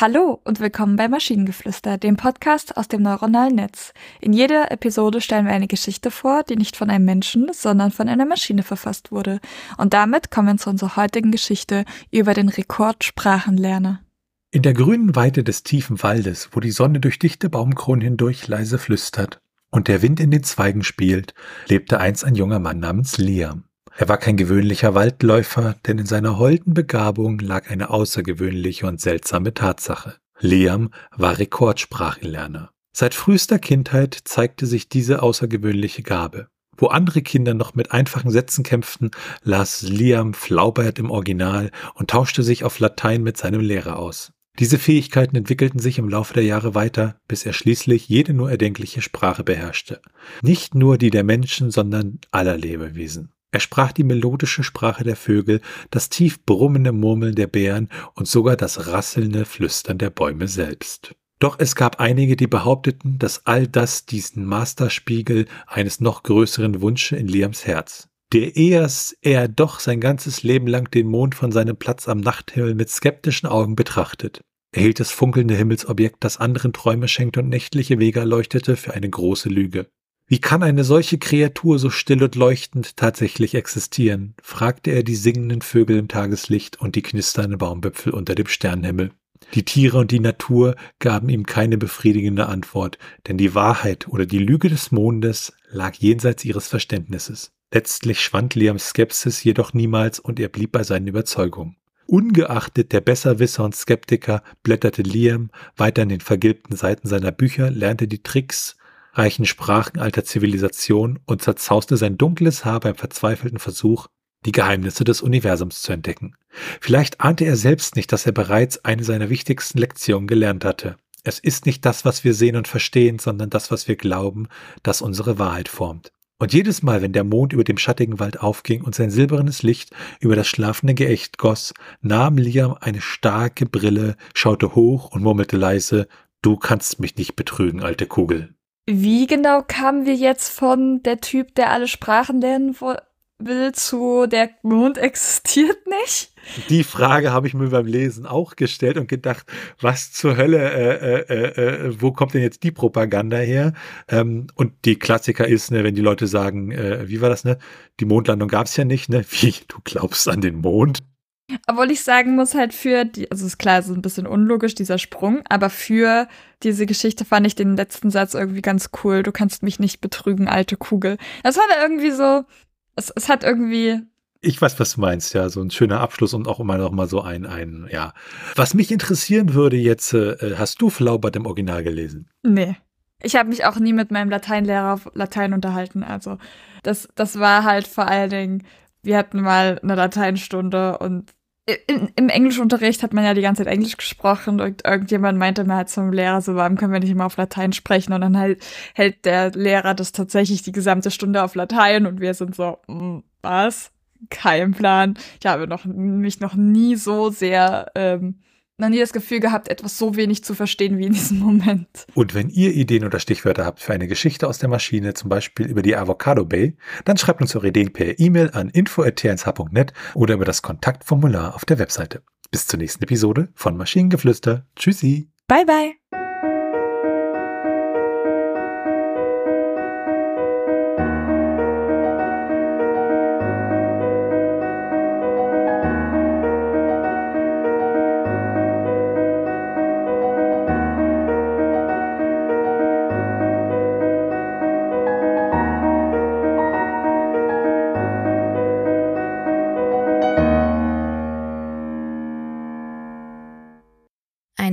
Hallo und willkommen bei Maschinengeflüster, dem Podcast aus dem neuronalen Netz. In jeder Episode stellen wir eine Geschichte vor, die nicht von einem Menschen, sondern von einer Maschine verfasst wurde. Und damit kommen wir zu unserer heutigen Geschichte über den Rekordsprachenlerner. In der grünen Weite des tiefen Waldes, wo die Sonne durch dichte Baumkronen hindurch leise flüstert und der Wind in den Zweigen spielt, lebte einst ein junger Mann namens Liam. Er war kein gewöhnlicher Waldläufer, denn in seiner holden Begabung lag eine außergewöhnliche und seltsame Tatsache. Liam war Rekordsprachenlerner. Seit frühester Kindheit zeigte sich diese außergewöhnliche Gabe. Wo andere Kinder noch mit einfachen Sätzen kämpften, las Liam Flaubert im Original und tauschte sich auf Latein mit seinem Lehrer aus. Diese Fähigkeiten entwickelten sich im Laufe der Jahre weiter, bis er schließlich jede nur erdenkliche Sprache beherrschte. Nicht nur die der Menschen, sondern aller Lebewesen. Er sprach die melodische Sprache der Vögel, das tief brummende Murmeln der Bären und sogar das rasselnde Flüstern der Bäume selbst. Doch es gab einige, die behaupteten, dass all das diesen Masterspiegel eines noch größeren Wunsche in Liams Herz. Der ehers er doch sein ganzes Leben lang den Mond von seinem Platz am Nachthimmel mit skeptischen Augen betrachtet. Er hielt das funkelnde Himmelsobjekt, das anderen Träume schenkte und nächtliche Wege erleuchtete, für eine große Lüge. Wie kann eine solche Kreatur so still und leuchtend tatsächlich existieren? fragte er die singenden Vögel im Tageslicht und die knisternden Baumwipfel unter dem Sternenhimmel. Die Tiere und die Natur gaben ihm keine befriedigende Antwort, denn die Wahrheit oder die Lüge des Mondes lag jenseits ihres Verständnisses. Letztlich schwand Liams Skepsis jedoch niemals und er blieb bei seinen Überzeugungen. Ungeachtet der Besserwisser und Skeptiker blätterte Liam weiter in den vergilbten Seiten seiner Bücher, lernte die Tricks reichen Sprachen alter Zivilisation und zerzauste sein dunkles Haar beim verzweifelten Versuch, die Geheimnisse des Universums zu entdecken. Vielleicht ahnte er selbst nicht, dass er bereits eine seiner wichtigsten Lektionen gelernt hatte. Es ist nicht das, was wir sehen und verstehen, sondern das, was wir glauben, das unsere Wahrheit formt. Und jedes Mal, wenn der Mond über dem schattigen Wald aufging und sein silbernes Licht über das schlafende Geächt goss, nahm Liam eine starke Brille, schaute hoch und murmelte leise, Du kannst mich nicht betrügen, alte Kugel. Wie genau kamen wir jetzt von der Typ, der alle Sprachen lernen will, zu der Mond existiert nicht? Die Frage habe ich mir beim Lesen auch gestellt und gedacht, was zur Hölle, äh, äh, äh, wo kommt denn jetzt die Propaganda her? Ähm, und die Klassiker ist, ne, wenn die Leute sagen, äh, wie war das, ne? Die Mondlandung gab es ja nicht, ne? Wie, du glaubst an den Mond? Obwohl ich sagen muss, halt für die, also ist klar, es ist ein bisschen unlogisch, dieser Sprung, aber für diese Geschichte fand ich den letzten Satz irgendwie ganz cool. Du kannst mich nicht betrügen, alte Kugel. Das war da irgendwie so, es, es hat irgendwie. Ich weiß, was du meinst, ja, so ein schöner Abschluss und auch immer noch mal so ein, ein, ja. Was mich interessieren würde jetzt, äh, hast du Flaubert im Original gelesen? Nee. Ich habe mich auch nie mit meinem Lateinlehrer auf Latein unterhalten. Also das, das war halt vor allen Dingen, wir hatten mal eine Lateinstunde und in, im Englischunterricht hat man ja die ganze Zeit Englisch gesprochen und irgendjemand meinte mir halt zum Lehrer, so warum können wir nicht immer auf Latein sprechen? Und dann halt hält der Lehrer das tatsächlich die gesamte Stunde auf Latein und wir sind so, hm, was? Kein Plan. Ich habe noch, mich noch nie so sehr ähm, noch nie das Gefühl gehabt, etwas so wenig zu verstehen wie in diesem Moment. Und wenn ihr Ideen oder Stichwörter habt für eine Geschichte aus der Maschine, zum Beispiel über die Avocado Bay, dann schreibt uns eure Ideen per E-Mail an info.tnsh.net oder über das Kontaktformular auf der Webseite. Bis zur nächsten Episode von Maschinengeflüster. Tschüssi. Bye bye.